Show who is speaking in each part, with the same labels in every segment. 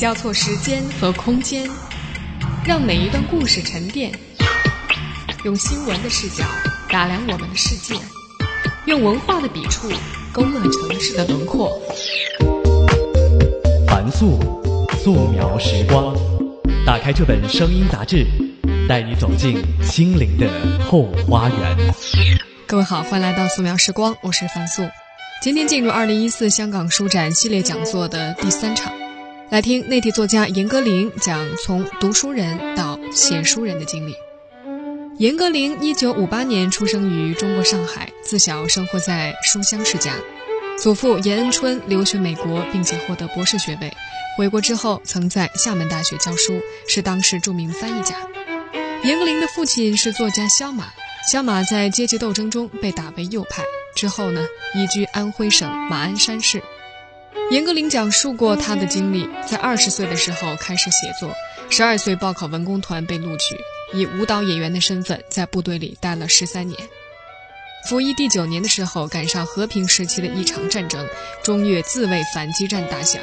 Speaker 1: 交错时间和空间，让每一段故事沉淀。用新闻的视角打量我们的世界，用文化的笔触勾勒城市的轮廓。
Speaker 2: 凡素，素描时光。打开这本声音杂志，带你走进心灵的后花园。
Speaker 1: 各位好，欢迎来到素描时光，我是樊素。今天进入二零一四香港书展系列讲座的第三场，来听内地作家严歌苓讲从读书人到写书人的经历。严歌苓一九五八年出生于中国上海，自小生活在书香世家。祖父严恩春留学美国，并且获得博士学位。回国之后，曾在厦门大学教书，是当时著名翻译家。严歌苓的父亲是作家萧马，萧马在阶级斗争中被打为右派，之后呢，移居安徽省马鞍山市。严歌苓讲述过她的经历，在二十岁的时候开始写作，十二岁报考文工团被录取，以舞蹈演员的身份在部队里待了十三年。服役第九年的时候，赶上和平时期的一场战争——中越自卫反击战打响。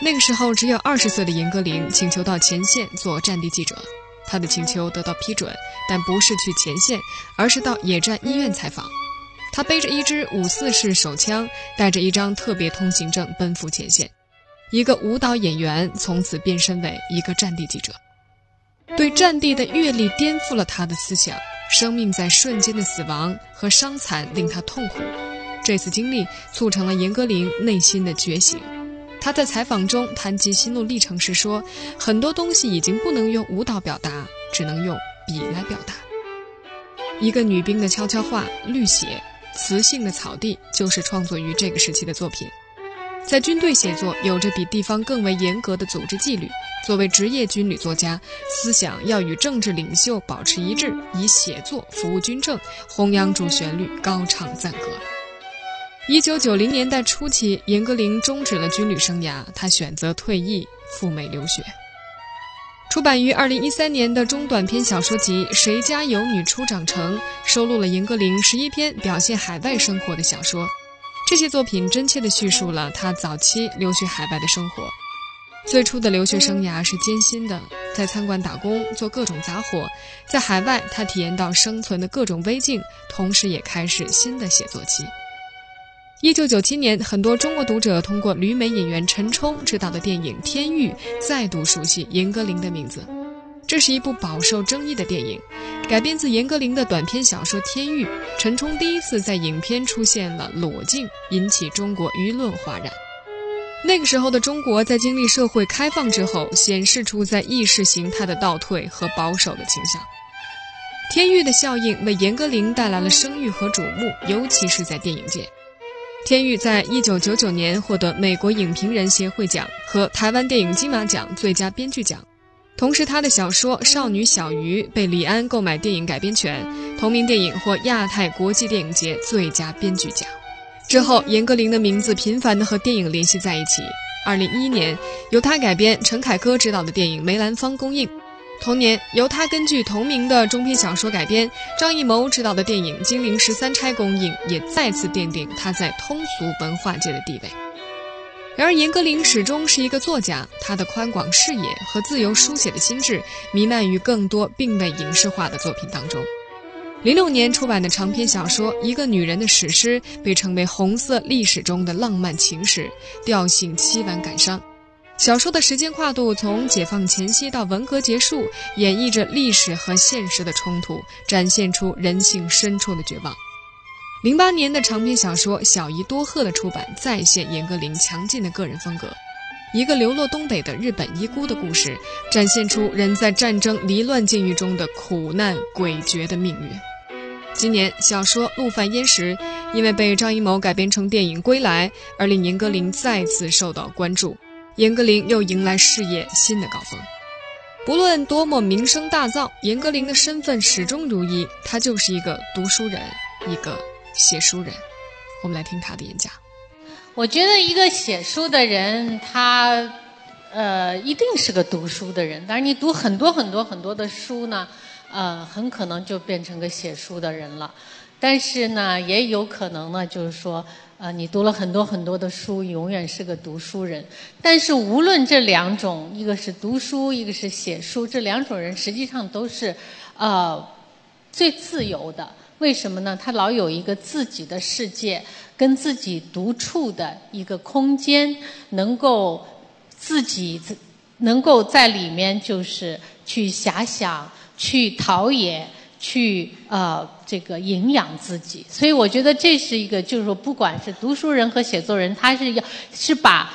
Speaker 1: 那个时候，只有二十岁的严歌苓请求到前线做战地记者。她的请求得到批准，但不是去前线，而是到野战医院采访。他背着一支五四式手枪，带着一张特别通行证奔赴前线。一个舞蹈演员从此变身为一个战地记者。对战地的阅历颠覆了他的思想。生命在瞬间的死亡和伤残令他痛苦，这次经历促成了严歌苓内心的觉醒。他在采访中谈及心路历程时说：“很多东西已经不能用舞蹈表达，只能用笔来表达。”一个女兵的悄悄话，绿血，雌性的草地，就是创作于这个时期的作品。在军队写作，有着比地方更为严格的组织纪律。作为职业军旅作家，思想要与政治领袖保持一致，以写作服务军政，弘扬主旋律，高唱赞歌。一九九零年代初期，严歌苓终止了军旅生涯，他选择退役赴美留学。出版于二零一三年的中短篇小说集《谁家有女初长成》，收录了严歌苓十一篇表现海外生活的小说。这些作品真切地叙述了他早期留学海外的生活。最初的留学生涯是艰辛的，在餐馆打工，做各种杂活。在海外，他体验到生存的各种危境，同时也开始新的写作期。一九九七年，很多中国读者通过旅美演员陈冲执导的电影《天域》，再度熟悉严歌苓的名字。这是一部饱受争议的电影，改编自严歌苓的短篇小说《天域》。陈冲第一次在影片出现了裸镜，引起中国舆论哗然。那个时候的中国在经历社会开放之后，显示出在意识形态的倒退和保守的倾向。《天域》的效应为严歌苓带来了声誉和瞩目，尤其是在电影界。《天域》在一九九九年获得美国影评人协会奖和台湾电影金马奖最佳编剧奖。同时，他的小说《少女小鱼》被李安购买电影改编权，同名电影获亚太国际电影节最佳编剧奖。之后，严歌苓的名字频繁地和电影联系在一起。二零一一年，由他改编、陈凯歌执导的电影《梅兰芳》公映；同年，由他根据同名的中篇小说改编、张艺谋执导的电影《金陵十三钗》公映，也再次奠定他在通俗文化界的地位。然而，严歌苓始终是一个作家，他的宽广视野和自由书写的心智弥漫于更多并未影视化的作品当中。零六年出版的长篇小说《一个女人的史诗》被称为红色历史中的浪漫情史，调性凄婉感伤。小说的时间跨度从解放前夕到文革结束，演绎着历史和现实的冲突，展现出人性深处的绝望。零八年的长篇小说《小姨多鹤》的出版，再现严歌苓强劲的个人风格。一个流落东北的日本遗孤的故事，展现出人在战争离乱境遇中的苦难诡谲的命运。今年，小说《陆犯焉识》因为被张艺谋改编成电影《归来》，而令严歌苓再次受到关注。严歌苓又迎来事业新的高峰。不论多么名声大噪，严歌苓的身份始终如一，她就是一个读书人，一个。写书人，我们来听他的演讲。
Speaker 3: 我觉得一个写书的人，他呃一定是个读书的人。但是你读很多很多很多的书呢，呃，很可能就变成个写书的人了。但是呢，也有可能呢，就是说，呃，你读了很多很多的书，永远是个读书人。但是无论这两种，一个是读书，一个是写书，这两种人实际上都是，呃，最自由的。为什么呢？他老有一个自己的世界，跟自己独处的一个空间，能够自己能够在里面就是去遐想，去陶冶。去呃，这个营养自己，所以我觉得这是一个，就是说，不管是读书人和写作人，他是要是把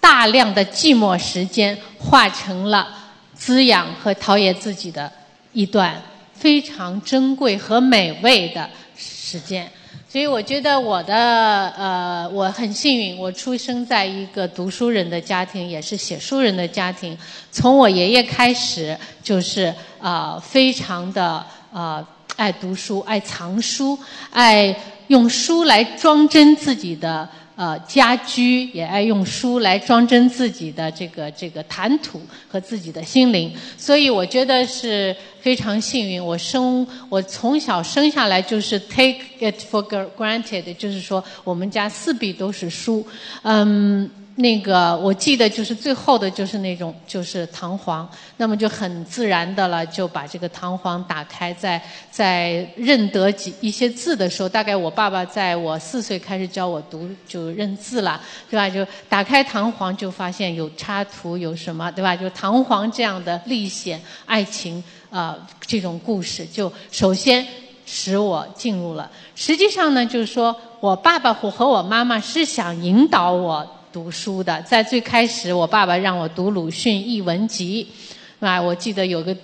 Speaker 3: 大量的寂寞时间化成了滋养和陶冶自己的一段非常珍贵和美味的时间。所以我觉得我的呃，我很幸运，我出生在一个读书人的家庭，也是写书人的家庭。从我爷爷开始，就是啊，非常的。啊，爱读书，爱藏书，爱用书来装帧自己的呃家居，也爱用书来装帧自己的这个这个谈吐和自己的心灵。所以我觉得是非常幸运，我生我从小生下来就是 take it for granted，就是说我们家四壁都是书，嗯。那个我记得就是最后的就是那种就是弹簧，那么就很自然的了，就把这个弹簧打开，在在认得几一些字的时候，大概我爸爸在我四岁开始教我读就认字了，对吧？就打开弹簧就发现有插图有什么，对吧？就弹簧这样的历险爱情啊这种故事，就首先使我进入了。实际上呢，就是说我爸爸和和我妈妈是想引导我。读书的，在最开始，我爸爸让我读鲁迅译文集，啊，我记得有个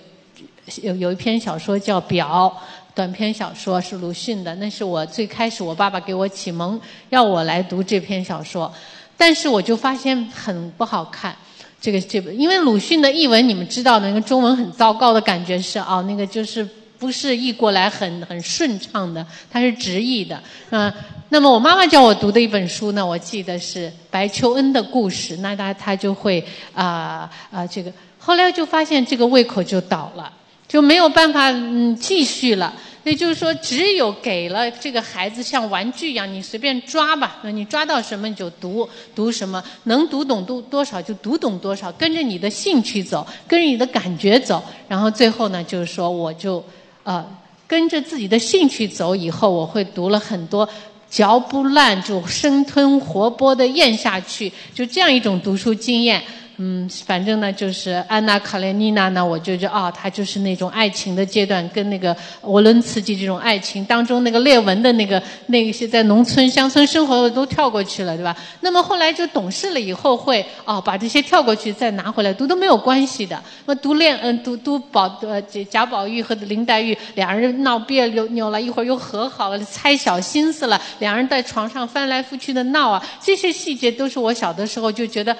Speaker 3: 有有一篇小说叫《表》，短篇小说是鲁迅的，那是我最开始我爸爸给我启蒙，要我来读这篇小说，但是我就发现很不好看，这个这本因为鲁迅的译文你们知道的那个中文很糟糕的感觉是啊，那个就是不是译过来很很顺畅的，它是直译的，嗯。那么我妈妈叫我读的一本书呢，我记得是白求恩的故事。那他他就会啊啊这个，后来就发现这个胃口就倒了，就没有办法嗯继续了。也就是说，只有给了这个孩子像玩具一样，你随便抓吧，你抓到什么你就读读什么，能读懂多多少就读懂多少，跟着你的兴趣走，跟着你的感觉走。然后最后呢，就是说我就呃跟着自己的兴趣走，以后我会读了很多。嚼不烂就生吞活剥的咽下去，就这样一种读书经验。嗯，反正呢，就是安娜·卡列尼娜呢，我就觉得啊，她就是那种爱情的阶段，跟那个沃伦茨基这种爱情当中那个列文的那个那些在农村乡村生活的都跳过去了，对吧？那么后来就懂事了以后会哦，把这些跳过去再拿回来读都没有关系的。那读恋嗯读读宝呃贾宝玉和林黛玉两人闹别扭扭了一会儿又和好了，猜小心思了，两人在床上翻来覆去的闹啊，这些细节都是我小的时候就觉得。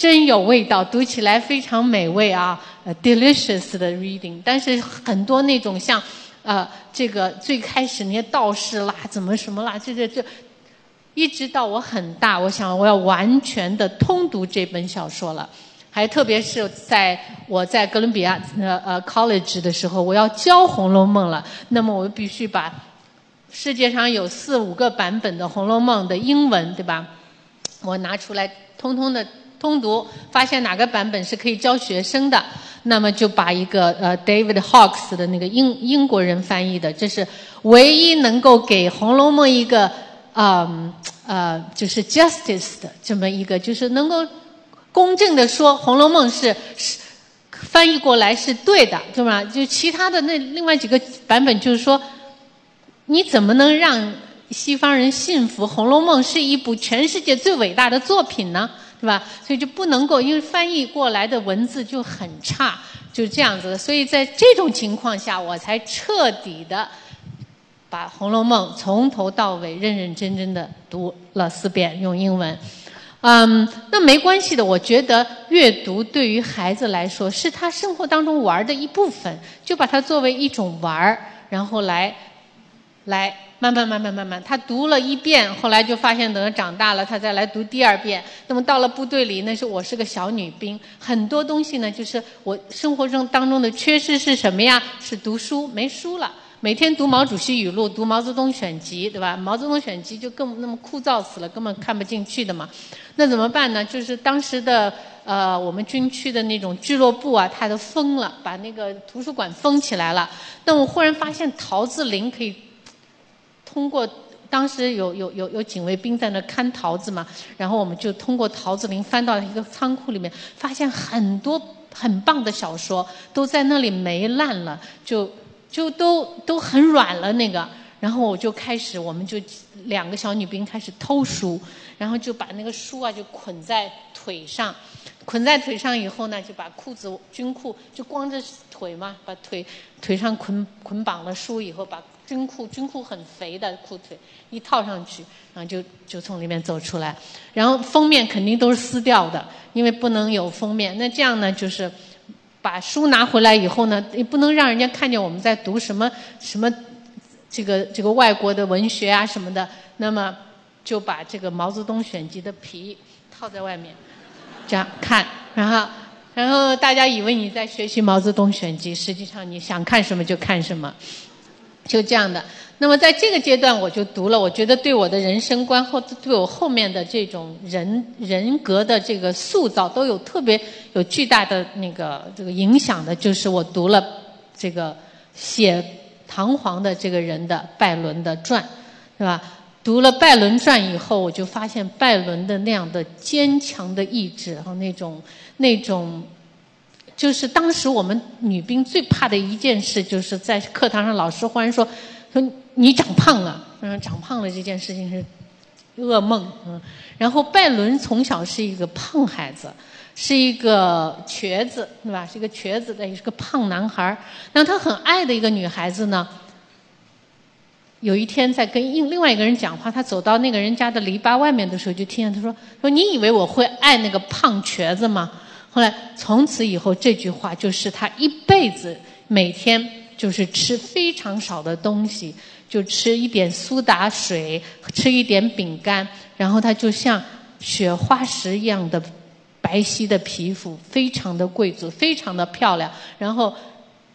Speaker 3: 真有味道，读起来非常美味啊，delicious 的 reading。但是很多那种像，呃，这个最开始那些道士啦，怎么什么啦，这这这，一直到我很大，我想我要完全的通读这本小说了。还特别是在我在哥伦比亚呃呃 college 的时候，我要教《红楼梦》了，那么我必须把世界上有四五个版本的《红楼梦》的英文，对吧？我拿出来，通通的。通读，发现哪个版本是可以教学生的，那么就把一个呃 David Hawkes 的那个英英国人翻译的，这是唯一能够给《红楼梦》一个啊呃就是 justice 的这么一个，就是能够公正的说《红楼梦》是是翻译过来是对的，对吧？就其他的那另外几个版本，就是说你怎么能让西方人信服《红楼梦》是一部全世界最伟大的作品呢？是吧？所以就不能够，因为翻译过来的文字就很差，就是这样子的。所以在这种情况下，我才彻底的把《红楼梦》从头到尾认认真真的读了四遍，用英文。嗯，那没关系的。我觉得阅读对于孩子来说是他生活当中玩的一部分，就把它作为一种玩儿，然后来来。慢慢慢慢慢慢，他读了一遍，后来就发现等他长大了，他再来读第二遍。那么到了部队里，那是我是个小女兵，很多东西呢，就是我生活中当中的缺失是什么呀？是读书没书了，每天读毛主席语录，读毛泽东选集，对吧？毛泽东选集就更那么枯燥死了，根本看不进去的嘛。那怎么办呢？就是当时的呃，我们军区的那种俱乐部啊，它都封了，把那个图书馆封起来了。那我忽然发现桃子林可以通过，当时有有有有警卫兵在那看桃子嘛，然后我们就通过桃子林翻到一个仓库里面，发现很多很棒的小说都在那里霉烂了，就就都都很软了那个。然后我就开始，我们就两个小女兵开始偷书，然后就把那个书啊就捆在腿上，捆在腿上以后呢，就把裤子军裤就光着腿嘛，把腿腿上捆捆绑了书以后，把军裤军裤很肥的裤腿一套上去，然后就就从里面走出来，然后封面肯定都是撕掉的，因为不能有封面。那这样呢，就是把书拿回来以后呢，也不能让人家看见我们在读什么什么。这个这个外国的文学啊什么的，那么就把这个毛泽东选集的皮套在外面，这样看，然后然后大家以为你在学习毛泽东选集，实际上你想看什么就看什么，就这样的。那么在这个阶段我就读了，我觉得对我的人生观或对我后面的这种人人格的这个塑造都有特别有巨大的那个这个影响的，就是我读了这个写。唐璜的这个人的拜伦的传，是吧？读了拜伦传以后，我就发现拜伦的那样的坚强的意志和那种那种，就是当时我们女兵最怕的一件事，就是在课堂上老师忽然说说你长胖了，嗯，长胖了这件事情是噩梦，嗯。然后拜伦从小是一个胖孩子。是一个瘸子，对吧？是一个瘸子的，也是个胖男孩。那他很爱的一个女孩子呢，有一天在跟另另外一个人讲话，他走到那个人家的篱笆外面的时候，就听见他说：“说你以为我会爱那个胖瘸子吗？”后来从此以后，这句话就是他一辈子每天就是吃非常少的东西，就吃一点苏打水，吃一点饼干，然后他就像雪花石一样的。白皙的皮肤，非常的贵族，非常的漂亮。然后，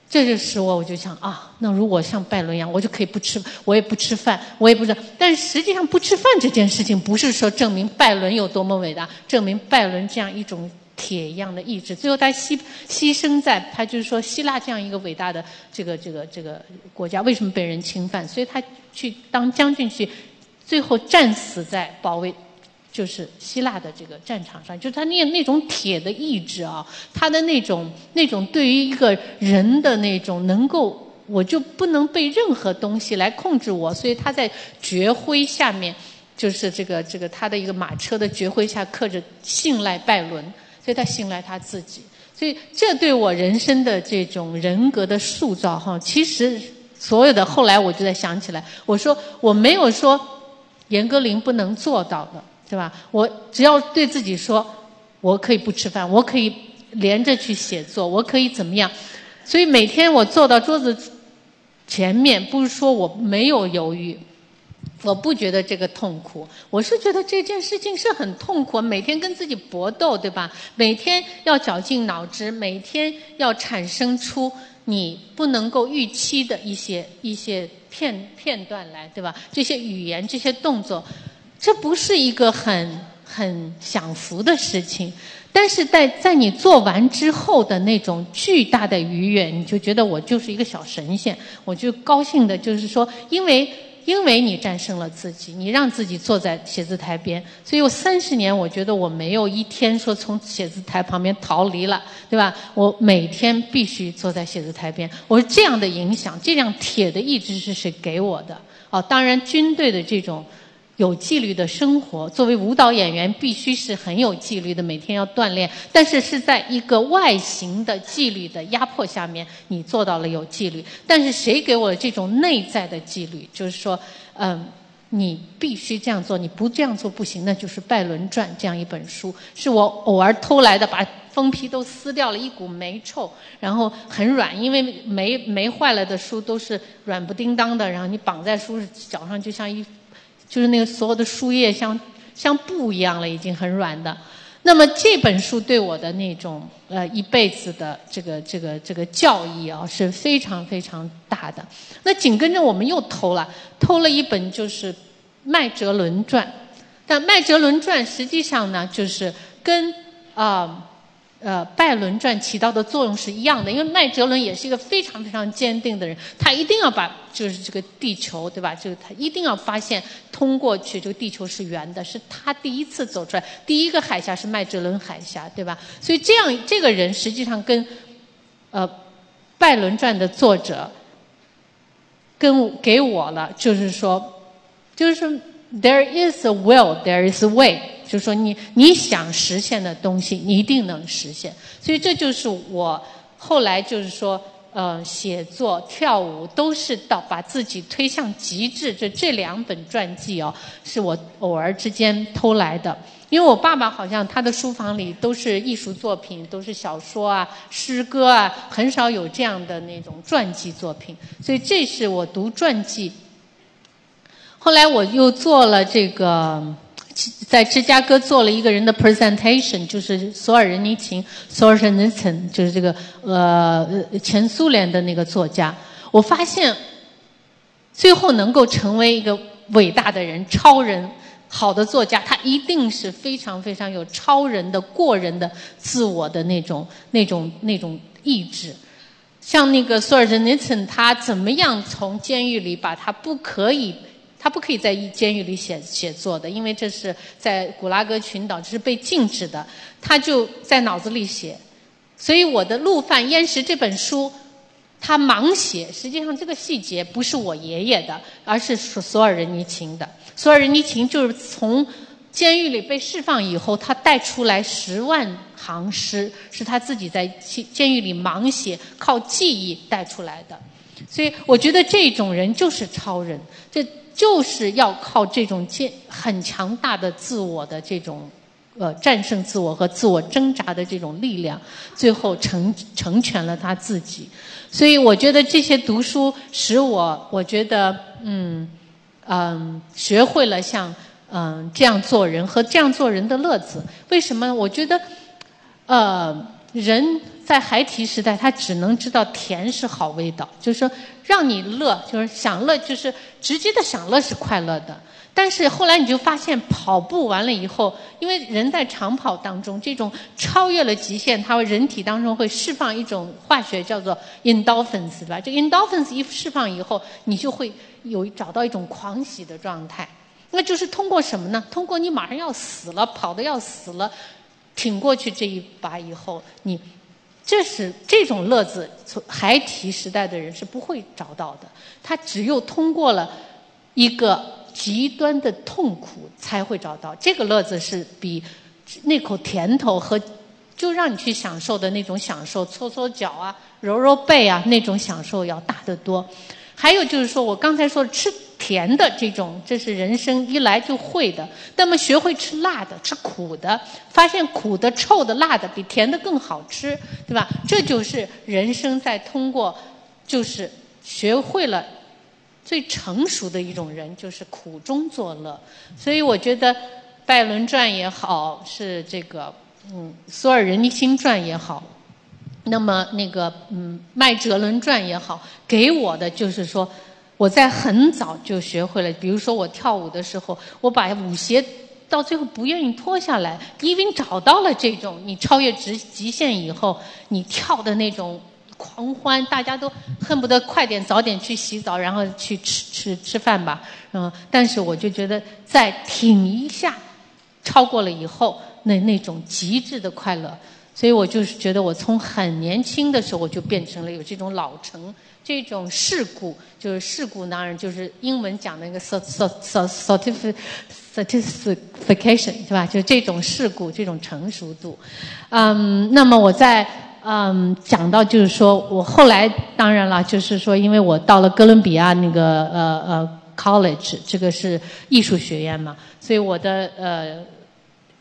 Speaker 3: 这就使我，我就想啊，那如果像拜伦一样，我就可以不吃，我也不吃饭，我也不知道。但实际上，不吃饭这件事情，不是说证明拜伦有多么伟大，证明拜伦这样一种铁一样的意志。最后，他牺牺牲在，他就是说，希腊这样一个伟大的这个这个这个国家，为什么被人侵犯？所以他去当将军去，最后战死在保卫。就是希腊的这个战场上，就是他那那种铁的意志啊，他的那种那种对于一个人的那种能够，我就不能被任何东西来控制我，所以他在爵徽下面，就是这个这个他的一个马车的爵徽下刻着信赖拜伦，所以他信赖他自己，所以这对我人生的这种人格的塑造哈，其实所有的后来我就在想起来，我说我没有说严歌苓不能做到的。是吧？我只要对自己说，我可以不吃饭，我可以连着去写作，我可以怎么样？所以每天我坐到桌子前面，不是说我没有犹豫，我不觉得这个痛苦，我是觉得这件事情是很痛苦。每天跟自己搏斗，对吧？每天要绞尽脑汁，每天要产生出你不能够预期的一些一些片片段来，对吧？这些语言，这些动作。这不是一个很很享福的事情，但是在在你做完之后的那种巨大的愉悦，你就觉得我就是一个小神仙，我就高兴的，就是说，因为因为你战胜了自己，你让自己坐在写字台边，所以我三十年，我觉得我没有一天说从写字台旁边逃离了，对吧？我每天必须坐在写字台边，我是这样的影响，这样铁的意志是谁给我的？哦，当然军队的这种。有纪律的生活，作为舞蹈演员，必须是很有纪律的，每天要锻炼。但是是在一个外形的纪律的压迫下面，你做到了有纪律。但是谁给我这种内在的纪律？就是说，嗯，你必须这样做，你不这样做不行。那就是《拜伦传》这样一本书，是我偶尔偷来的，把封皮都撕掉了，一股霉臭，然后很软，因为霉霉坏了的书都是软不叮当的，然后你绑在书脚上，就像一。就是那个所有的树叶像像布一样了，已经很软的。那么这本书对我的那种呃一辈子的这个这个这个教义啊是非常非常大的。那紧跟着我们又偷了，偷了一本就是《麦哲伦传》，但《麦哲伦传》实际上呢就是跟啊。呃拜伦传起到的作用是一样的，因为麦哲伦也是一个非常非常坚定的人，他一定要把就是这个地球，对吧？就是他一定要发现通过去这个地球是圆的，是他第一次走出来，第一个海峡是麦哲伦海峡，对吧？所以这样这个人实际上跟呃拜伦传的作者跟给我了，就是说，就是说 there is a will, there is a way。就是说，你你想实现的东西，你一定能实现。所以这就是我后来就是说，呃，写作、跳舞都是到把自己推向极致。这这两本传记哦，是我偶尔之间偷来的。因为我爸爸好像他的书房里都是艺术作品，都是小说啊、诗歌啊，很少有这样的那种传记作品。所以这是我读传记。后来我又做了这个。在芝加哥做了一个人的 presentation，就是索尔仁尼琴 s o r s h e n i t s n 就是这个呃前苏联的那个作家。我发现，最后能够成为一个伟大的人、超人、好的作家，他一定是非常非常有超人的、过人的自我的那种、那种、那种意志。像那个索尔仁尼琴，他怎么样从监狱里把他不可以。他不可以在监狱里写写作的，因为这是在古拉格群岛，这是被禁止的。他就在脑子里写，所以我的《陆犯焉识》这本书，他盲写。实际上这个细节不是我爷爷的，而是索索尔仁尼琴的。索尔仁尼琴就是从监狱里被释放以后，他带出来十万行诗，是他自己在监监狱里盲写，靠记忆带出来的。所以我觉得这种人就是超人。就是要靠这种坚很强大的自我的这种，呃，战胜自我和自我挣扎的这种力量，最后成成全了他自己。所以我觉得这些读书使我，我觉得，嗯，嗯，学会了像嗯这样做人和这样做人的乐子。为什么？我觉得，呃，人。在孩提时代，他只能知道甜是好味道，就是说让你乐，就是享乐，就是直接的享乐是快乐的。但是后来你就发现，跑步完了以后，因为人在长跑当中，这种超越了极限，它人体当中会释放一种化学叫做 endorphins，对吧？这个 endorphins 一释放以后，你就会有找到一种狂喜的状态。那就是通过什么呢？通过你马上要死了，跑的要死了，挺过去这一把以后，你。这是这种乐子，从孩提时代的人是不会找到的。他只有通过了一个极端的痛苦，才会找到这个乐子，是比那口甜头和就让你去享受的那种享受，搓搓脚啊、揉揉背啊那种享受要大得多。还有就是说，我刚才说吃。甜的这种，这是人生一来就会的。那么学会吃辣的，吃苦的，发现苦的、臭的、辣的比甜的更好吃，对吧？这就是人生在通过，就是学会了最成熟的一种人，就是苦中作乐。所以我觉得《拜伦传》也好，是这个嗯《索尔仁尼辛传》也好，那么那个嗯《麦哲伦传》也好，给我的就是说。我在很早就学会了，比如说我跳舞的时候，我把舞鞋到最后不愿意脱下来，因为找到了这种你超越极极限以后，你跳的那种狂欢，大家都恨不得快点早点去洗澡，然后去吃吃吃饭吧，嗯，但是我就觉得再挺一下，超过了以后，那那种极致的快乐，所以我就是觉得我从很年轻的时候我就变成了有这种老成。这种事故就是事故，当然就是英文讲的一个 certification，是吧？就这种世故，这种成熟度。嗯，那么我在嗯讲到就是说我后来当然了，就是说因为我到了哥伦比亚那个呃呃 college，这个是艺术学院嘛，所以我的呃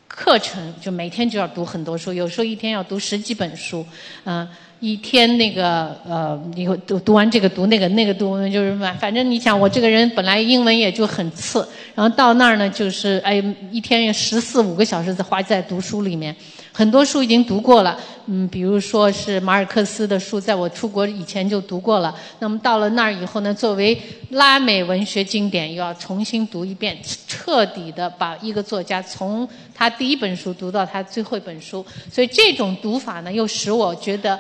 Speaker 3: 课程，就每天就要读很多书，有时候一天要读十几本书，嗯。一天那个呃，你读读完这个读那个那个读，就是反反正你想我这个人本来英文也就很次，然后到那儿呢就是哎一天有十四五个小时在花在读书里面，很多书已经读过了，嗯，比如说是马尔克斯的书，在我出国以前就读过了。那么到了那儿以后呢，作为拉美文学经典，又要重新读一遍，彻底的把一个作家从他第一本书读到他最后一本书，所以这种读法呢，又使我觉得。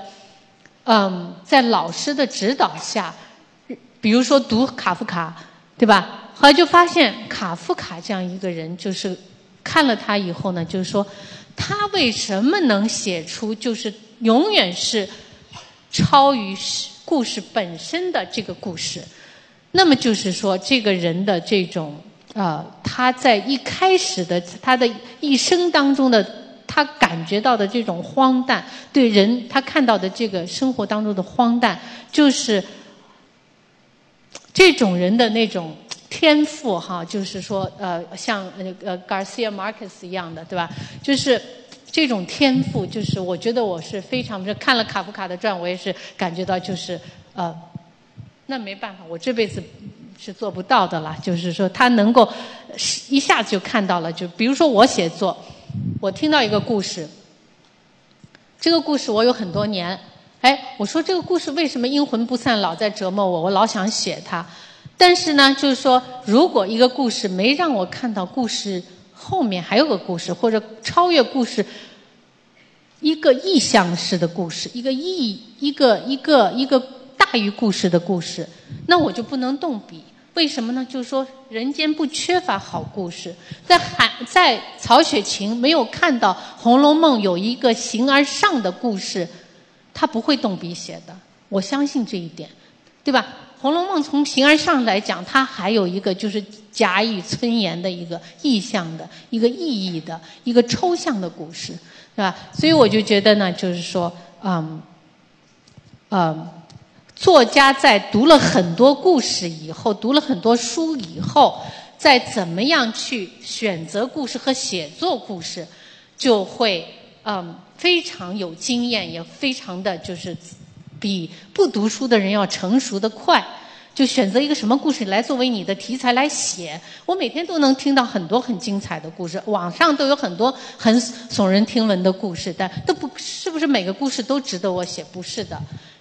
Speaker 3: 嗯，在老师的指导下，比如说读卡夫卡，对吧？后来就发现卡夫卡这样一个人，就是看了他以后呢，就是说他为什么能写出就是永远是超于故事本身的这个故事？那么就是说，这个人的这种啊，他在一开始的他的一生当中的。他感觉到的这种荒诞，对人他看到的这个生活当中的荒诞，就是这种人的那种天赋哈，就是说呃，像那个 Garcia Marquez 一样的，对吧？就是这种天赋，就是我觉得我是非常，看了卡夫卡的传，我也是感觉到就是呃，那没办法，我这辈子是做不到的了。就是说他能够一下子就看到了，就比如说我写作。我听到一个故事，这个故事我有很多年，哎，我说这个故事为什么阴魂不散，老在折磨我，我老想写它，但是呢，就是说，如果一个故事没让我看到故事后面还有个故事，或者超越故事，一个意象式的故事，一个意，一个一个一个大于故事的故事，那我就不能动笔。为什么呢？就是说，人间不缺乏好故事。在海，在曹雪芹没有看到《红楼梦》有一个形而上的故事，他不会动笔写的。我相信这一点，对吧？《红楼梦》从形而上来讲，它还有一个就是贾雨村言的一个意象的一个意义的一个抽象的故事，是吧？所以我就觉得呢，就是说，嗯，嗯。作家在读了很多故事以后，读了很多书以后，再怎么样去选择故事和写作故事，就会嗯非常有经验，也非常的就是比不读书的人要成熟的快。就选择一个什么故事来作为你的题材来写。我每天都能听到很多很精彩的故事，网上都有很多很耸人听闻的故事，但都不是不是每个故事都值得我写？不是的。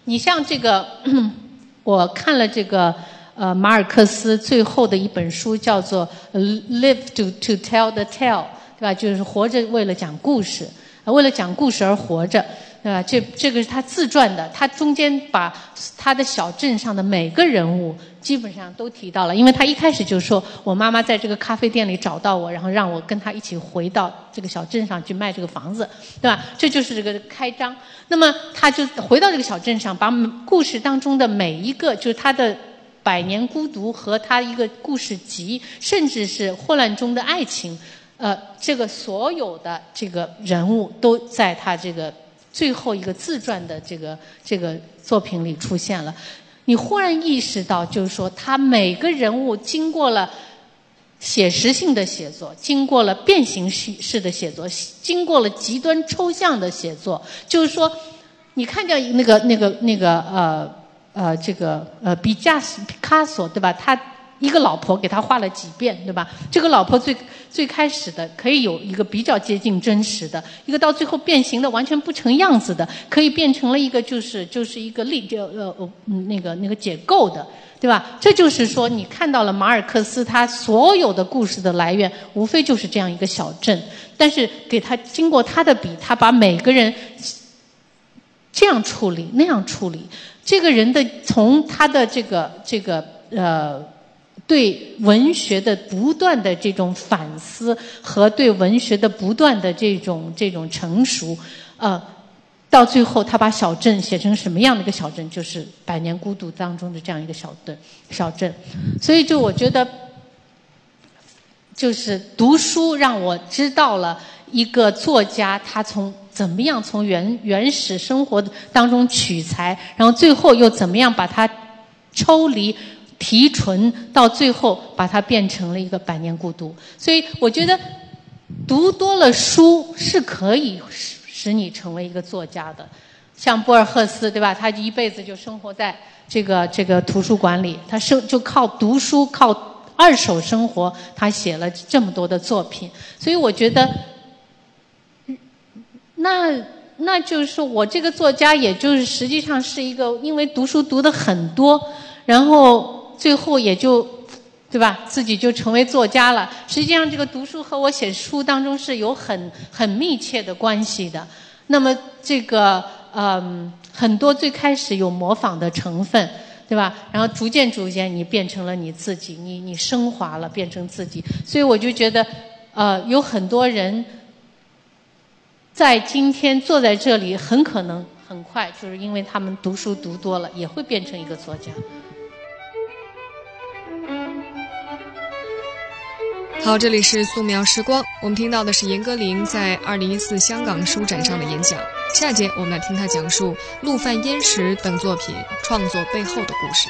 Speaker 3: 你像这个，我看了这个呃马尔克斯最后的一本书，叫做《Live to to Tell the Tale》，对吧？就是活着为了讲故事，为了讲故事而活着。对吧？这这个是他自传的，他中间把他的小镇上的每个人物基本上都提到了，因为他一开始就说我妈妈在这个咖啡店里找到我，然后让我跟他一起回到这个小镇上去卖这个房子，对吧？这就是这个开张。那么他就回到这个小镇上，把故事当中的每一个，就是他的百年孤独和他一个故事集，甚至是混乱中的爱情，呃，这个所有的这个人物都在他这个。最后一个自传的这个这个作品里出现了，你忽然意识到，就是说他每个人物经过了写实性的写作，经过了变形式式的写作，经过了极端抽象的写作，就是说，你看见那个那个那个呃呃这个呃毕加索毕卡索对吧？他。一个老婆给他画了几遍，对吧？这个老婆最最开始的可以有一个比较接近真实的，一个到最后变形的完全不成样子的，可以变成了一个就是就是一个立就呃呃那个那个解构的，对吧？这就是说你看到了马尔克斯他所有的故事的来源，无非就是这样一个小镇，但是给他经过他的笔，他把每个人这样处理那样处理，这个人的从他的这个这个呃。对文学的不断的这种反思和对文学的不断的这种这种成熟，呃，到最后他把小镇写成什么样的一个小镇？就是《百年孤独》当中的这样一个小镇。小镇，所以就我觉得，就是读书让我知道了一个作家他从怎么样从原原始生活当中取材，然后最后又怎么样把它抽离。提纯到最后，把它变成了一个百年孤独。所以我觉得，读多了书是可以使使你成为一个作家的。像博尔赫斯，对吧？他一辈子就生活在这个这个图书馆里，他生就靠读书，靠二手生活，他写了这么多的作品。所以我觉得，那那就是我这个作家，也就是实际上是一个因为读书读的很多，然后最后也就对吧，自己就成为作家了。实际上，这个读书和我写书当中是有很很密切的关系的。那么这个。嗯，很多最开始有模仿的成分，对吧？然后逐渐逐渐，你变成了你自己，你你升华了，变成自己。所以我就觉得，呃，有很多人在今天坐在这里，很可能很快就是因为他们读书读多了，也会变成一个作家。
Speaker 1: 好，这里是素描时光，我们听到的是严歌苓在二零一四香港书展上的演讲。下节我们来听他讲述《陆犯焉识》等作品创作背后的故事。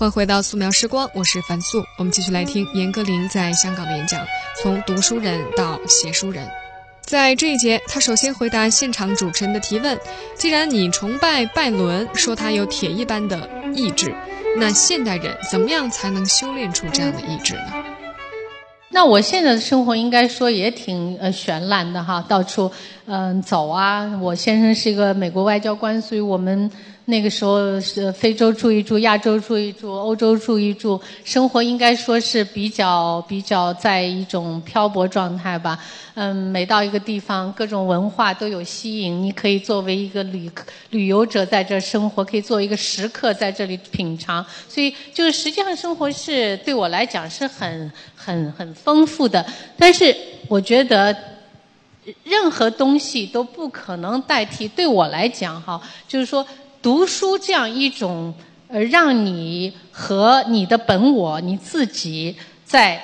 Speaker 1: 欢迎回到素描时光，我是樊素。我们继续来听严歌苓在香港的演讲，从读书人到写书人。在这一节，他首先回答现场主持人的提问：既然你崇拜拜伦，说他有铁一般的意志，那现代人怎么样才能修炼出这样的意志呢？
Speaker 3: 那我现在的生活应该说也挺呃绚烂的哈，到处嗯走啊。我先生是一个美国外交官，所以我们。那个时候是非洲住一住，亚洲住一住，欧洲住一住，生活应该说是比较比较在一种漂泊状态吧。嗯，每到一个地方，各种文化都有吸引，你可以作为一个旅旅游者在这生活，可以作为一个食客在这里品尝。所以，就是实际上生活是对我来讲是很很很丰富的。但是，我觉得任何东西都不可能代替对我来讲哈，就是说。读书这样一种，呃，让你和你的本我、你自己在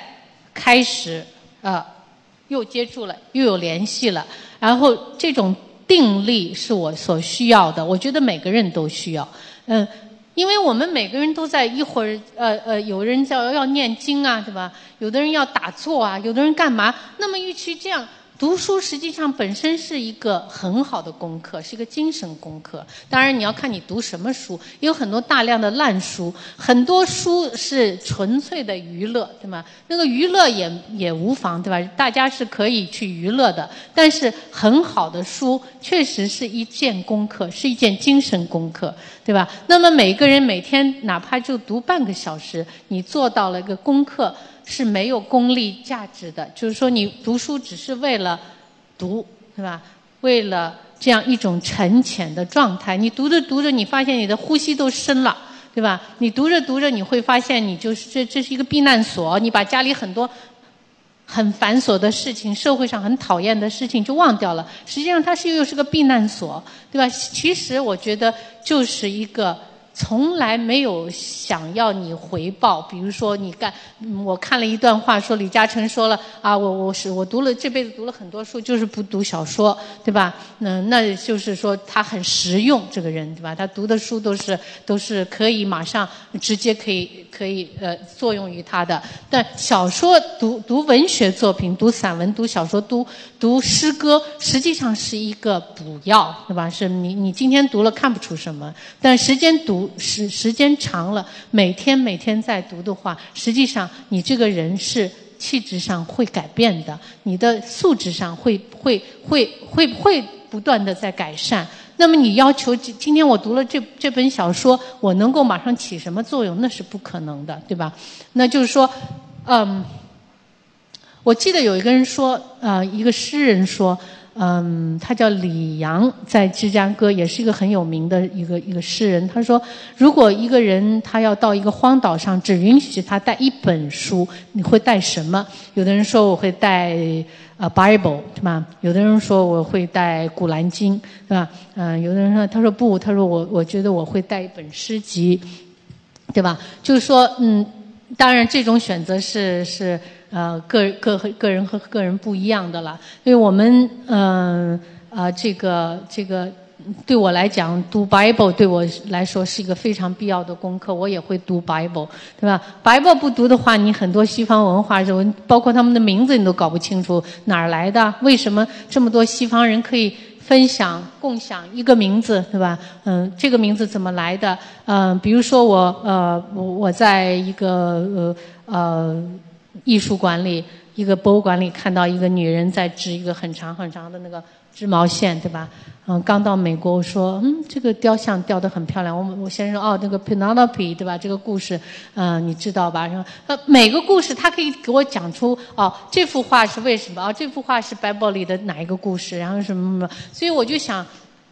Speaker 3: 开始，呃，又接触了，又有联系了。然后这种定力是我所需要的，我觉得每个人都需要。嗯，因为我们每个人都在一会儿，呃呃，有人叫要念经啊，对吧？有的人要打坐啊，有的人干嘛？那么与其这样。读书实际上本身是一个很好的功课，是一个精神功课。当然你要看你读什么书，有很多大量的烂书，很多书是纯粹的娱乐，对吗？那个娱乐也也无妨，对吧？大家是可以去娱乐的。但是很好的书确实是一件功课，是一件精神功课，对吧？那么每个人每天哪怕就读半个小时，你做到了一个功课。是没有功利价值的，就是说你读书只是为了读，是吧？为了这样一种沉潜的状态，你读着读着，你发现你的呼吸都深了，对吧？你读着读着，你会发现你就是这这是一个避难所，你把家里很多很繁琐的事情、社会上很讨厌的事情就忘掉了。实际上它是又是个避难所，对吧？其实我觉得就是一个。从来没有想要你回报，比如说你干，我看了一段话，说李嘉诚说了啊，我我是我读了这辈子读了很多书，就是不读小说，对吧？嗯，那就是说他很实用，这个人对吧？他读的书都是都是可以马上直接可以可以呃作用于他的。但小说读读文学作品，读散文、读小说、读读诗歌，实际上是一个补药，对吧？是你你今天读了看不出什么，但时间读。时时间长了，每天每天在读的话，实际上你这个人是气质上会改变的，你的素质上会会会会会不断的在改善。那么你要求今天我读了这这本小说，我能够马上起什么作用？那是不可能的，对吧？那就是说，嗯，我记得有一个人说，呃，一个诗人说。嗯，他叫李阳，在芝加哥也是一个很有名的一个一个诗人。他说，如果一个人他要到一个荒岛上，只允许他带一本书，你会带什么？有的人说我会带呃 Bible，是吧？有的人说我会带古兰经，对吧？嗯，有的人说他说不，他说我我觉得我会带一本诗集，对吧？就是说，嗯，当然这种选择是是呃个个个人和个人不一样的了，因为我们嗯啊这个这个。对我来讲，读 Bible 对我来说是一个非常必要的功课。我也会读 Bible，对吧？Bible 不读的话，你很多西方文化，就包括他们的名字，你都搞不清楚哪儿来的。为什么这么多西方人可以分享、共享一个名字，对吧？嗯，这个名字怎么来的？嗯，比如说我呃，我我在一个呃呃艺术馆里，一个博物馆里看到一个女人在织一个很长很长的那个织毛线，对吧？嗯，刚到美国，我说，嗯，这个雕像雕得很漂亮。我我先生，哦，那个 Penelope，对吧？这个故事，嗯，你知道吧？说，呃，每个故事他可以给我讲出，哦，这幅画是为什么？哦，这幅画是 Bible 里的哪一个故事？然后什么什么？所以我就想，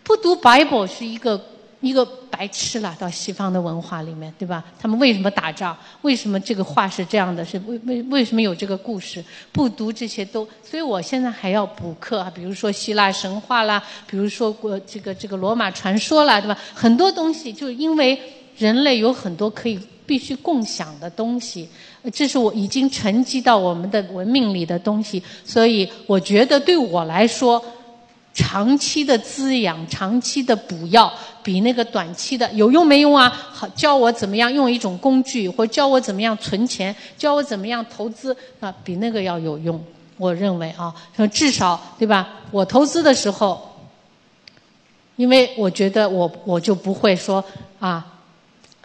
Speaker 3: 不读 Bible 是一个。一个白痴了，到西方的文化里面，对吧？他们为什么打仗？为什么这个话是这样的？是为为为什么有这个故事？不读这些都，所以我现在还要补课啊，比如说希腊神话啦，比如说过这个这个罗马传说啦，对吧？很多东西就因为人类有很多可以必须共享的东西，这是我已经沉积到我们的文明里的东西，所以我觉得对我来说。长期的滋养，长期的补药，比那个短期的有用没用啊？好，教我怎么样用一种工具，或教我怎么样存钱，教我怎么样投资啊，比那个要有用。我认为啊，至少对吧？我投资的时候，因为我觉得我我就不会说啊。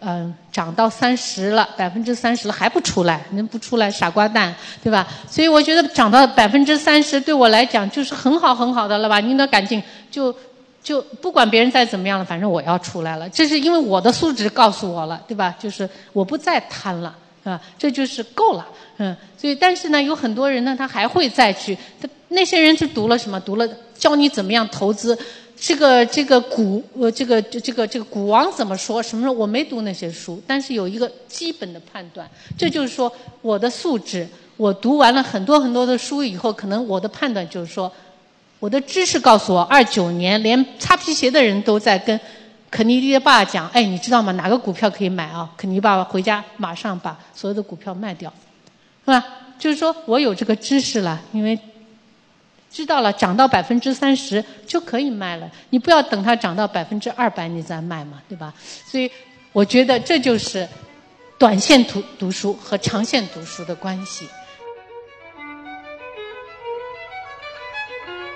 Speaker 3: 嗯，涨到三十了，百分之三十了还不出来，能不出来傻瓜蛋，对吧？所以我觉得涨到百分之三十对我来讲就是很好很好的了吧？你得赶紧就就不管别人再怎么样了，反正我要出来了。这是因为我的素质告诉我了，对吧？就是我不再贪了，啊，这就是够了，嗯。所以但是呢，有很多人呢，他还会再去，他那些人是读了什么？读了教你怎么样投资。这个这个股呃这个这个这个股王怎么说？什么时候我没读那些书，但是有一个基本的判断，这就是说我的素质。我读完了很多很多的书以后，可能我的判断就是说，我的知识告诉我，二九年连擦皮鞋的人都在跟肯尼迪的爸讲，哎，你知道吗？哪个股票可以买啊？肯尼爸爸回家马上把所有的股票卖掉，是吧？就是说我有这个知识了，因为。知道了，涨到百分之三十就可以卖了。你不要等它涨到百分之二百你再卖嘛，对吧？所以我觉得这就是短线读读书和长线读书的关系。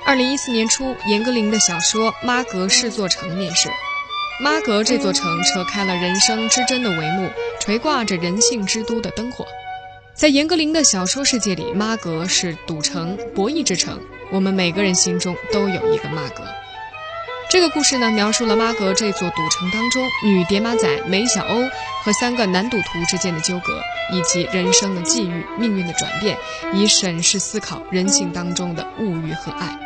Speaker 1: 二零一四年初，严歌苓的小说《妈阁是座城》面世，妈阁这座城扯开了人生之真的帷幕，垂挂着人性之都的灯火。在严歌苓的小说世界里，妈阁是赌城、博弈之城。我们每个人心中都有一个妈阁。这个故事呢，描述了妈阁这座赌城当中女叠马仔梅小欧和三个男赌徒之间的纠葛，以及人生的际遇、命运的转变，以审视思考人性当中的物欲和爱。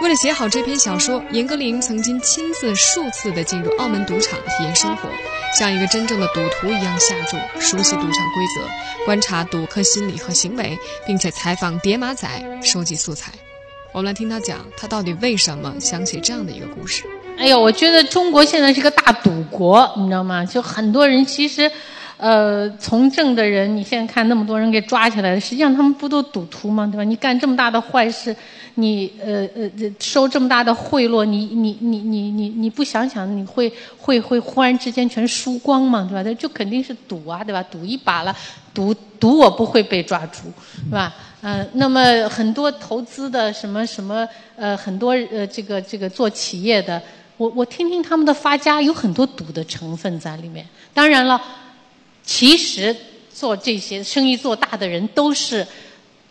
Speaker 1: 为了写好这篇小说，严歌苓曾经亲自数次的进入澳门赌场体验生活，像一个真正的赌徒一样下注，熟悉赌场规则，观察赌客心理和行为，并且采访叠马仔，收集素材。我们来听他讲，他到底为什么想起这样的一个故事？
Speaker 3: 哎呦，我觉得中国现在是个大赌国，你知道吗？就很多人其实。呃，从政的人，你现在看那么多人给抓起来了，实际上他们不都赌徒吗？对吧？你干这么大的坏事，你呃呃收这么大的贿赂，你你你你你你不想想，你会会会忽然之间全输光吗？对吧？这就肯定是赌啊，对吧？赌一把了，赌赌我不会被抓住，是吧？嗯，那么很多投资的什么什么呃，很多呃这个这个做企业的，我我听听他们的发家，有很多赌的成分在里面。当然了。其实做这些生意做大的人都是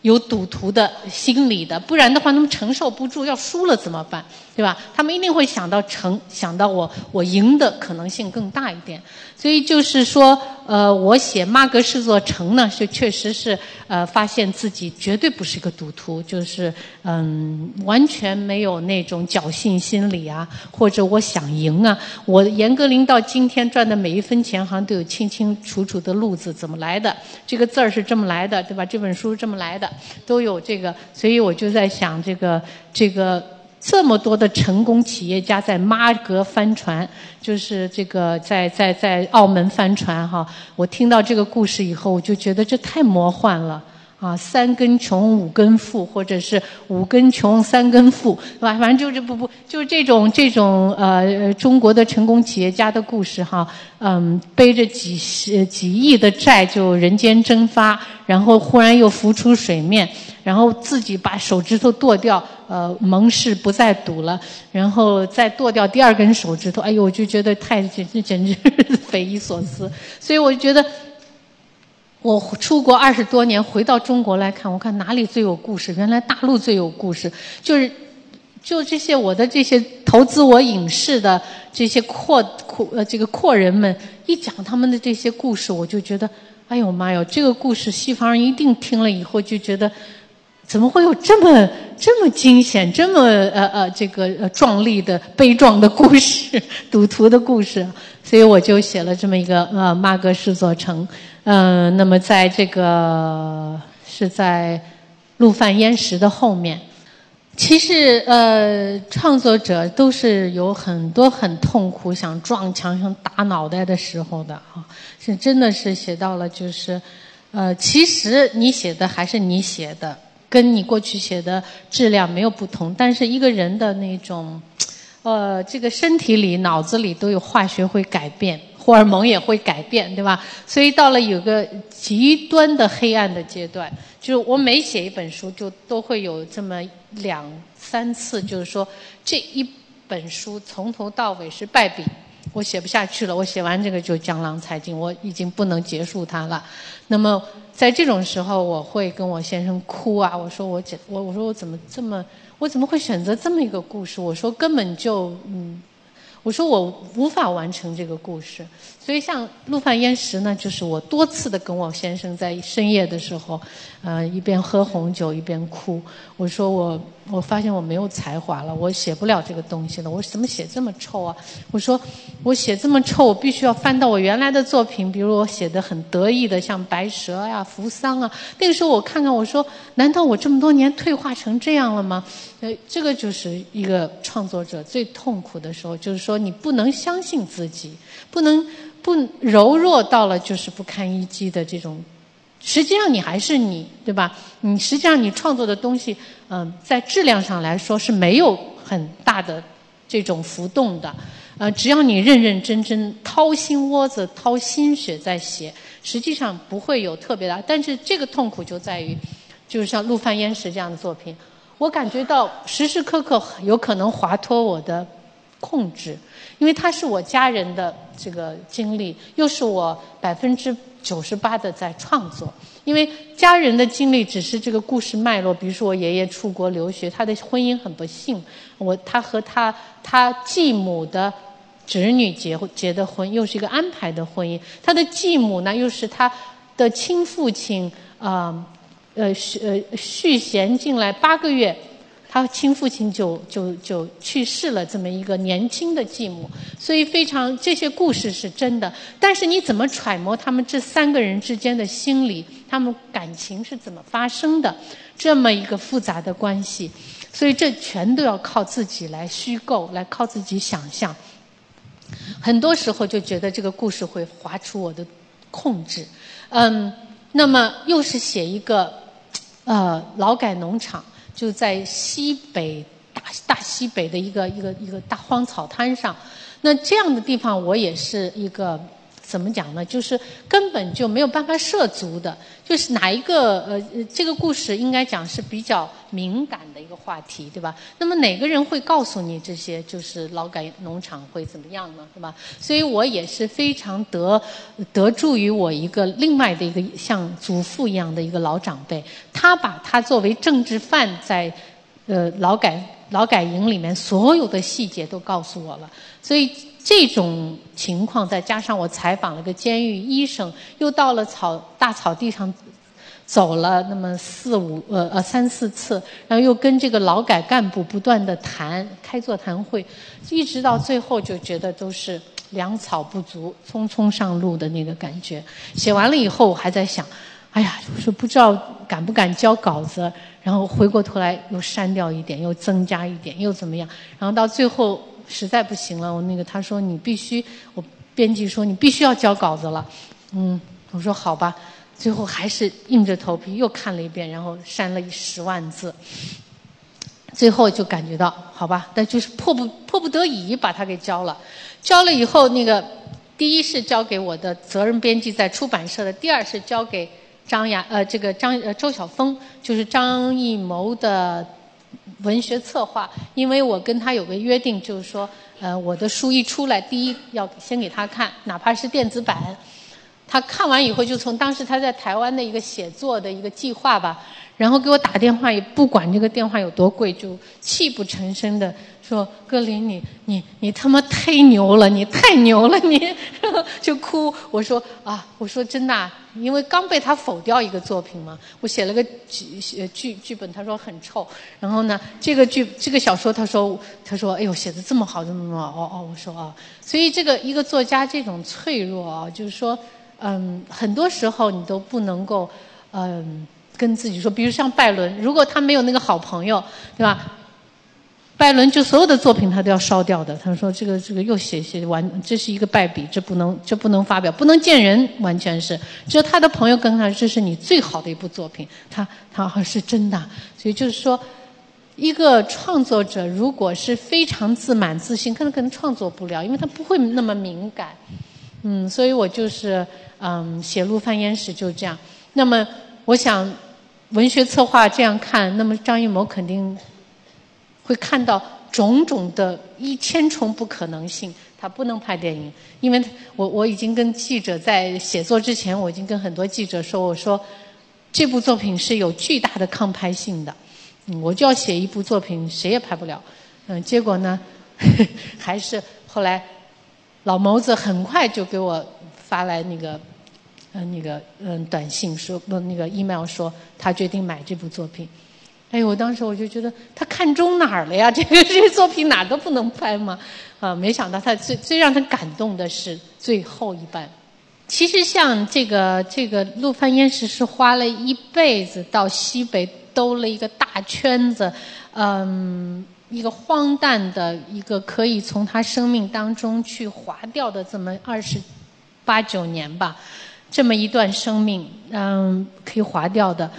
Speaker 3: 有赌徒的心理的，不然的话他们承受不住，要输了怎么办？对吧？他们一定会想到成，想到我我赢的可能性更大一点。所以就是说，呃，我写《马格是座城》呢，是确实是呃，发现自己绝对不是一个赌徒，就是嗯，完全没有那种侥幸心理啊，或者我想赢啊。我严歌苓到今天赚的每一分钱，好像都有清清楚楚的路子，怎么来的？这个字儿是这么来的，对吧？这本书是这么来的，都有这个。所以我就在想，这个这个。这么多的成功企业家在妈阁翻船，就是这个在在在澳门翻船哈。我听到这个故事以后，我就觉得这太魔幻了啊！三根穷五根富，或者是五根穷三根富，是吧？反正就是不不，就是这种这种呃中国的成功企业家的故事哈。嗯，背着几十几亿的债就人间蒸发，然后忽然又浮出水面。然后自己把手指头剁掉，呃，盟誓不再赌了，然后再剁掉第二根手指头，哎呦，我就觉得太简直简直 匪夷所思。所以我就觉得，我出国二十多年，回到中国来看，我看哪里最有故事？原来大陆最有故事，就是就这些我的这些投资我影视的这些阔阔呃这个阔人们一讲他们的这些故事，我就觉得，哎呦妈哟，这个故事西方人一定听了以后就觉得。怎么会有这么这么惊险、这么呃呃这个呃壮丽的悲壮的故事、赌徒的故事？所以我就写了这么一个呃《马格诗作城》。嗯，那么在这个是在陆犯焉识的后面。其实呃，创作者都是有很多很痛苦、想撞墙、想打脑袋的时候的啊。是真的是写到了，就是呃，其实你写的还是你写的。跟你过去写的质量没有不同，但是一个人的那种，呃，这个身体里、脑子里都有化学会改变，荷尔蒙也会改变，对吧？所以到了有个极端的黑暗的阶段，就是我每写一本书，就都会有这么两三次，就是说这一本书从头到尾是败笔，我写不下去了，我写完这个就江郎才尽，我已经不能结束它了。那么。在这种时候，我会跟我先生哭啊！我说我怎我我说我怎么这么我怎么会选择这么一个故事？我说根本就嗯。我说我无法完成这个故事，所以像《陆犯焉识》呢，就是我多次的跟我先生在深夜的时候，呃，一边喝红酒一边哭。我说我我发现我没有才华了，我写不了这个东西了。我怎么写这么臭啊？我说我写这么臭，我必须要翻到我原来的作品，比如我写的很得意的，像《白蛇》呀、《扶桑》啊。那个时候我看看，我说难道我这么多年退化成这样了吗？呃，这个就是一个创作者最痛苦的时候，就是说你不能相信自己，不能不柔弱到了就是不堪一击的这种。实际上你还是你，对吧？你实际上你创作的东西，嗯，在质量上来说是没有很大的这种浮动的。呃，只要你认认真真掏心窝子、掏心血在写，实际上不会有特别大。但是这个痛苦就在于，就是像《陆犯焉识》这样的作品。我感觉到时时刻刻有可能滑脱我的控制，因为它是我家人的这个经历，又是我百分之九十八的在创作。因为家人的经历只是这个故事脉络，比如说我爷爷出国留学，他的婚姻很不幸，我他和他他继母的侄女结婚结的婚，又是一个安排的婚姻。他的继母呢，又是他的亲父亲啊。呃，续呃续弦进来八个月，他亲父亲就就就去世了。这么一个年轻的继母，所以非常这些故事是真的。但是你怎么揣摩他们这三个人之间的心理，他们感情是怎么发生的？这么一个复杂的关系，所以这全都要靠自己来虚构，来靠自己想象。很多时候就觉得这个故事会划出我的控制，嗯，那么又是写一个。呃，劳改农场就在西北大大西北的一个一个一个大荒草滩上，那这样的地方我也是一个。怎么讲呢？就是根本就没有办法涉足的，就是哪一个呃，这个故事应该讲是比较敏感的一个话题，对吧？那么哪个人会告诉你这些？就是劳改农场会怎么样呢？对吧？所以我也是非常得得助于我一个另外的一个像祖父一样的一个老长辈，他把他作为政治犯在呃劳改劳改营里面所有的细节都告诉我了，所以。这种情况，再加上我采访了个监狱医生，又到了草大草地上走了那么四五呃呃三四次，然后又跟这个劳改干部不断的谈开座谈会，一直到最后就觉得都是粮草不足，匆匆上路的那个感觉。写完了以后，我还在想，哎呀，我说不知道敢不敢交稿子，然后回过头来又删掉一点，又增加一点，又怎么样？然后到最后实在不行了，我那个他说你必须，我编辑说你必须要交稿子了，嗯，我说好吧，最后还是硬着头皮又看了一遍，然后删了十万字，最后就感觉到好吧，但就是迫不迫不得已把它给交了，交了以后那个第一是交给我的责任编辑在出版社的，第二是交给。张雅呃，这个张呃周晓峰就是张艺谋的文学策划，因为我跟他有个约定，就是说，呃，我的书一出来，第一要先给他看，哪怕是电子版。他看完以后，就从当时他在台湾的一个写作的一个计划吧，然后给我打电话，也不管这个电话有多贵，就泣不成声的说：“格林，你你你他妈太牛了，你太牛了，你。”然后就哭。我说：“啊，我说真的，因为刚被他否掉一个作品嘛，我写了个剧剧剧本，他说很臭。然后呢，这个剧这个小说，他说他说哎呦写的这么好，这么好哦哦，我说啊，所以这个一个作家这种脆弱啊，就是说。”嗯，很多时候你都不能够，嗯，跟自己说，比如像拜伦，如果他没有那个好朋友，对吧？拜伦就所有的作品他都要烧掉的。他说这个这个又写写完，这是一个败笔，这不能这不能发表，不能见人，完全是。只有他的朋友跟他这是你最好的一部作品，他他好像是真的。所以就是说，一个创作者如果是非常自满自信，可能可能创作不了，因为他不会那么敏感。嗯，所以我就是。嗯，写《陆犯焉识》就这样。那么，我想，文学策划这样看，那么张艺谋肯定会看到种种的一千重不可能性。他不能拍电影，因为我我已经跟记者在写作之前，我已经跟很多记者说，我说这部作品是有巨大的抗拍性的。嗯，我就要写一部作品，谁也拍不了。嗯，结果呢，还是后来老谋子很快就给我发来那个。嗯，那个嗯，短信说不，那个 email 说他决定买这部作品。哎呦，我当时我就觉得他看中哪儿了呀？这个这个作品哪都不能拍吗？啊，没想到他最最让他感动的是最后一半。其实像这个这个陆犯焉识是花了一辈子到西北兜了一个大圈子，嗯，一个荒诞的一个可以从他生命当中去划掉的这么二十八九年吧。这么一段生命，嗯，可以划掉的，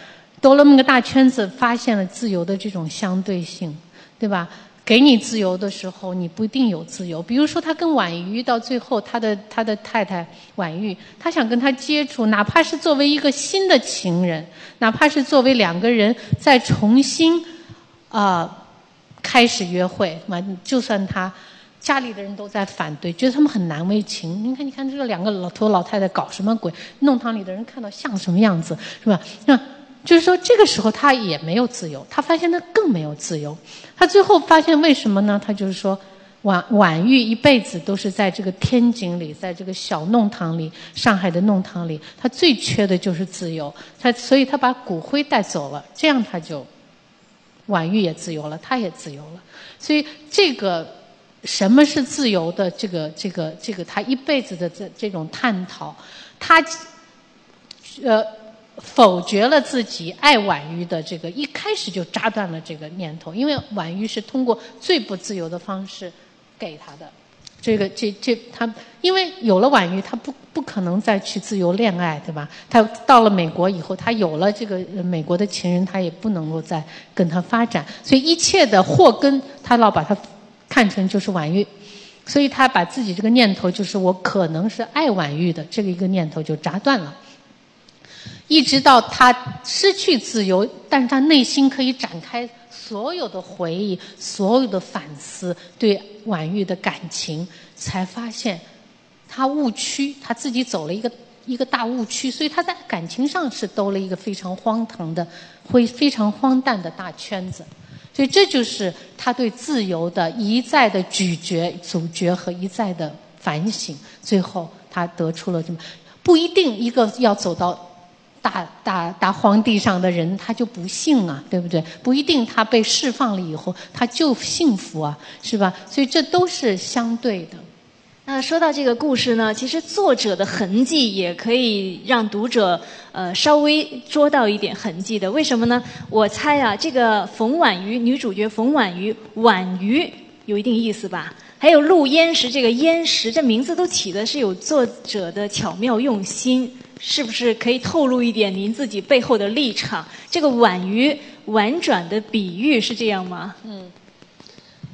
Speaker 3: 兜了那么个大圈子，发现了自由的这种相对性，对吧？给你自由的时候，你不一定有自由。比如说，他跟婉瑜到最后，他的他的太太婉玉，他想跟他接触，哪怕是作为一个新的情人，哪怕是作为两个人再重新啊开始约会，完就算他。家里的人都在反对，觉得他们很难为情。你看，你看这两个老头老太太搞什么鬼？弄堂里的人看到像什么样子，是吧？那就是说，这个时候他也没有自由，他发现他更没有自由。他最后发现为什么呢？他就是说，婉婉玉一辈子都是在这个天井里，在这个小弄堂里，上海的弄堂里，他最缺的就是自由。他所以，他把骨灰带走了，这样他就婉玉也自由了，他也自由了。所以这个。什么是自由的？这个、这个、这个，他一辈子的这这种探讨，他呃否决了自己爱婉瑜的这个，一开始就扎断了这个念头，因为婉瑜是通过最不自由的方式给他的。这个这这他，因为有了婉瑜，他不不可能再去自由恋爱，对吧？他到了美国以后，他有了这个美国的情人，他也不能够再跟他发展，所以一切的祸根，他老把他。看成就是婉玉，所以他把自己这个念头，就是我可能是爱婉玉的这个一个念头就扎断了。一直到他失去自由，但是他内心可以展开所有的回忆、所有的反思，对婉玉的感情，才发现他误区，他自己走了一个一个大误区，所以他在感情上是兜了一个非常荒唐的、会非常荒诞的大圈子。所以这就是他对自由的一再的咀嚼、咀嚼和一再的反省，最后他得出了这么不一定一个要走到大大大荒地上的人他就不幸啊，对不对？不一定他被释放了以后他就幸福啊，是吧？所以这都是相对的。
Speaker 4: 那说到这个故事呢，其实作者的痕迹也可以让读者呃稍微捉到一点痕迹的。为什么呢？我猜啊，这个冯婉瑜女主角冯婉瑜，婉瑜有一定意思吧？还有陆焉识，这个焉识这名字都起的是有作者的巧妙用心，是不是可以透露一点您自己背后的立场？这个婉瑜婉转的比喻是这样吗？
Speaker 3: 嗯，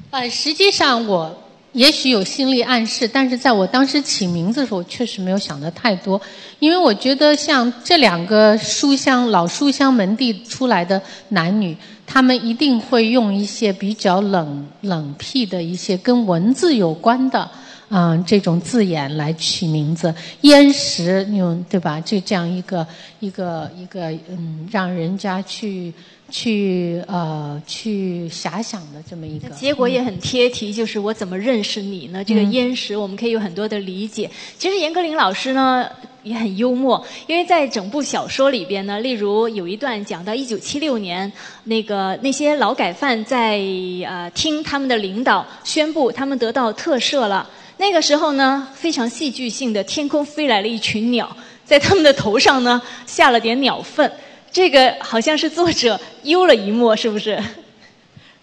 Speaker 3: 呃，实际上我。也许有心理暗示，但是在我当时起名字的时候，确实没有想的太多，因为我觉得像这两个书香老书香门第出来的男女，他们一定会用一些比较冷冷僻的一些跟文字有关的，嗯，这种字眼来取名字。燕石用对吧？就这样一个一个一个嗯，让人家去。去呃去遐想的这么一个
Speaker 4: 结果也很贴题，就是我怎么认识你呢？这个烟石我们可以有很多的理解。其实严歌苓老师呢也很幽默，因为在整部小说里边呢，例如有一段讲到一九七六年，那个那些劳改犯在呃听他们的领导宣布他们得到特赦了，那个时候呢非常戏剧性的天空飞来了一群鸟，在他们的头上呢下了点鸟粪。这个好像是作者悠了一默，是不是？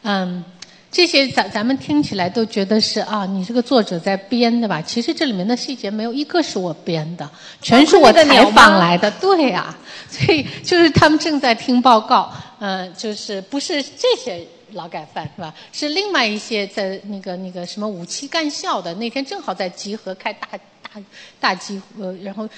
Speaker 3: 嗯，这些咱咱们听起来都觉得是啊，你这个作者在编的吧？其实这里面的细节没有一个是我编的，全是我采访来的。对呀，所以就是他们正在听报告，嗯，就是不是这些劳改犯是吧？是另外一些在那个那个什么五七干校的，那天正好在集合开大大大集呃，然后。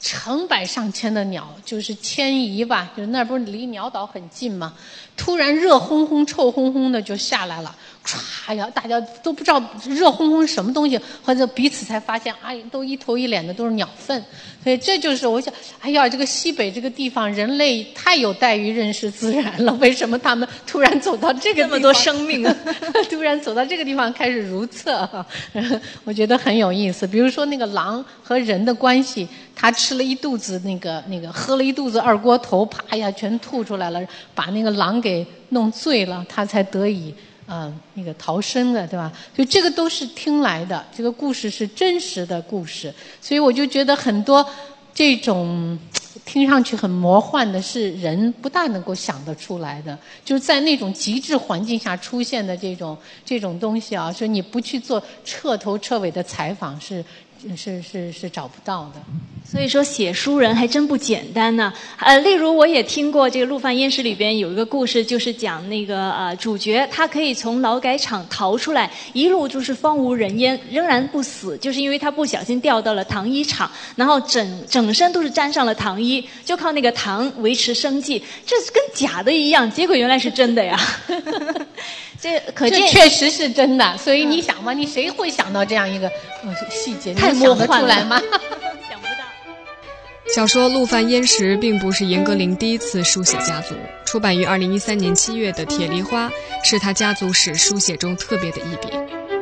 Speaker 3: 成百上千的鸟就是迁移吧，就是那不是离鸟岛很近嘛？突然热烘烘、臭烘烘的就下来了。唰呀！大家都不知道热烘烘什么东西，或者彼此才发现，哎，都一头一脸的都是鸟粪。所以这就是我想，哎呀，这个西北这个地方，人类太有待于认识自然了。为什么他们突然走到这个
Speaker 4: 这么多生命啊？
Speaker 3: 突然走到这个地方开始如厕？我觉得很有意思。比如说那个狼和人的关系，他吃了一肚子那个那个，喝了一肚子二锅头，啪呀，全吐出来了，把那个狼给弄醉了，他才得以。嗯，那个逃生的，对吧？就这个都是听来的，这个故事是真实的故事，所以我就觉得很多这种听上去很魔幻的，是人不大能够想得出来的，就是在那种极致环境下出现的这种这种东西啊，所以你不去做彻头彻尾的采访是。是是是找不到的，
Speaker 4: 所以说写书人还真不简单呢。呃，例如我也听过这个《陆犯焉识》里边有一个故事，就是讲那个呃主角他可以从劳改场逃出来，一路就是荒无人烟，仍然不死，就是因为他不小心掉到了糖衣厂，然后整整身都是沾上了糖衣，就靠那个糖维持生计，这跟假的一样，结果原来是真的呀。这可见
Speaker 3: 确实是真的，所以你想嘛，你谁会想到这样一个呃细节？
Speaker 4: 太魔幻
Speaker 3: 了吗？
Speaker 4: 想不到。
Speaker 1: 小说《陆犯焉识》并不是严歌苓第一次书写家族，出版于二零一三年七月的《铁梨花》是他家族史书写中特别的一笔。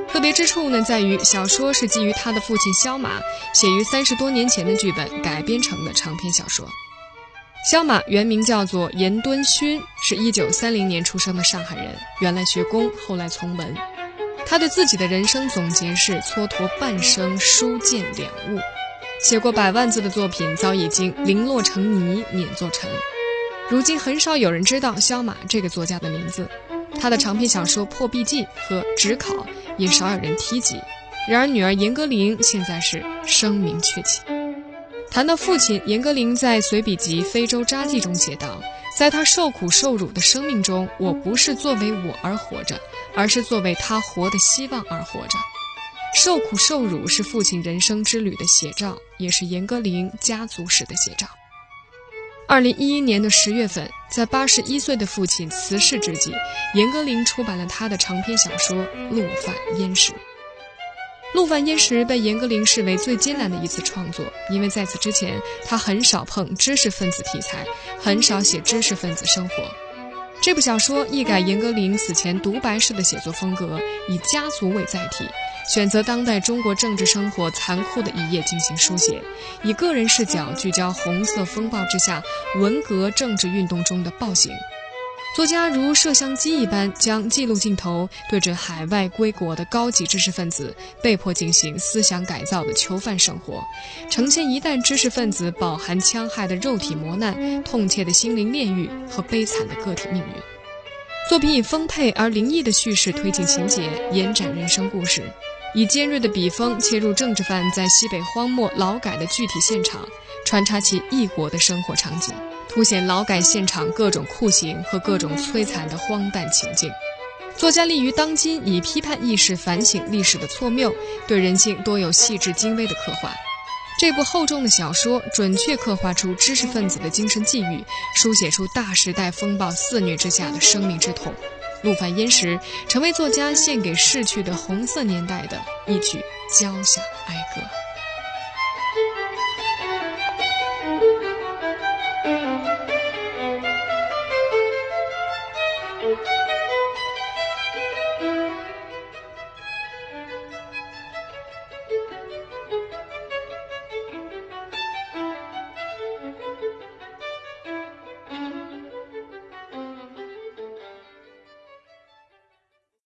Speaker 1: 特别之处呢，在于小说是基于他的父亲萧马写于三十多年前的剧本改编成的长篇小说。萧马原名叫做严敦勋，是一九三零年出生的上海人。原来学工，后来从文。他对自己的人生总结是：蹉跎半生，书见两悟。写过百万字的作品，早已经零落成泥，碾作尘。如今很少有人知道萧马这个作家的名字。他的长篇小说《破壁记》和《职考》也少有人提及。然而，女儿严歌苓现在是声名鹊起。谈到父亲，严歌苓在随笔集《非洲札记》中写道：“在他受苦受辱的生命中，我不是作为我而活着，而是作为他活的希望而活着。受苦受辱是父亲人生之旅的写照，也是严歌苓家族史的写照。”二零一一年的十月份，在八十一岁的父亲辞世之际，严歌苓出版了他的长篇小说《陆犯焉识》。《陆犯焉识》被严歌苓视为最艰难的一次创作，因为在此之前，他很少碰知识分子题材，很少写知识分子生活。这部小说一改严歌苓此前独白式的写作风格，以家族为载体，选择当代中国政治生活残酷的一页进行书写，以个人视角聚焦红色风暴之下文革政治运动中的暴行。作家如摄像机一般，将记录镜头对着海外归国的高级知识分子被迫进行思想改造的囚犯生活，呈现一代知识分子饱含戕害的肉体磨难、痛切的心灵炼狱和悲惨的个体命运。作品以丰沛而灵异的叙事推进情节，延展人生故事，以尖锐的笔锋切入政治犯在西北荒漠劳改的具体现场，穿插其异国的生活场景。凸显劳改现场各种酷刑和各种摧残的荒诞情境。作家立于当今，以批判意识反省历史的错谬，对人性多有细致精微的刻画。这部厚重的小说准确刻画出知识分子的精神际遇，书写出大时代风暴肆虐之下的生命之痛。陆犯焉识成为作家献给逝去的红色年代的一曲交响哀歌。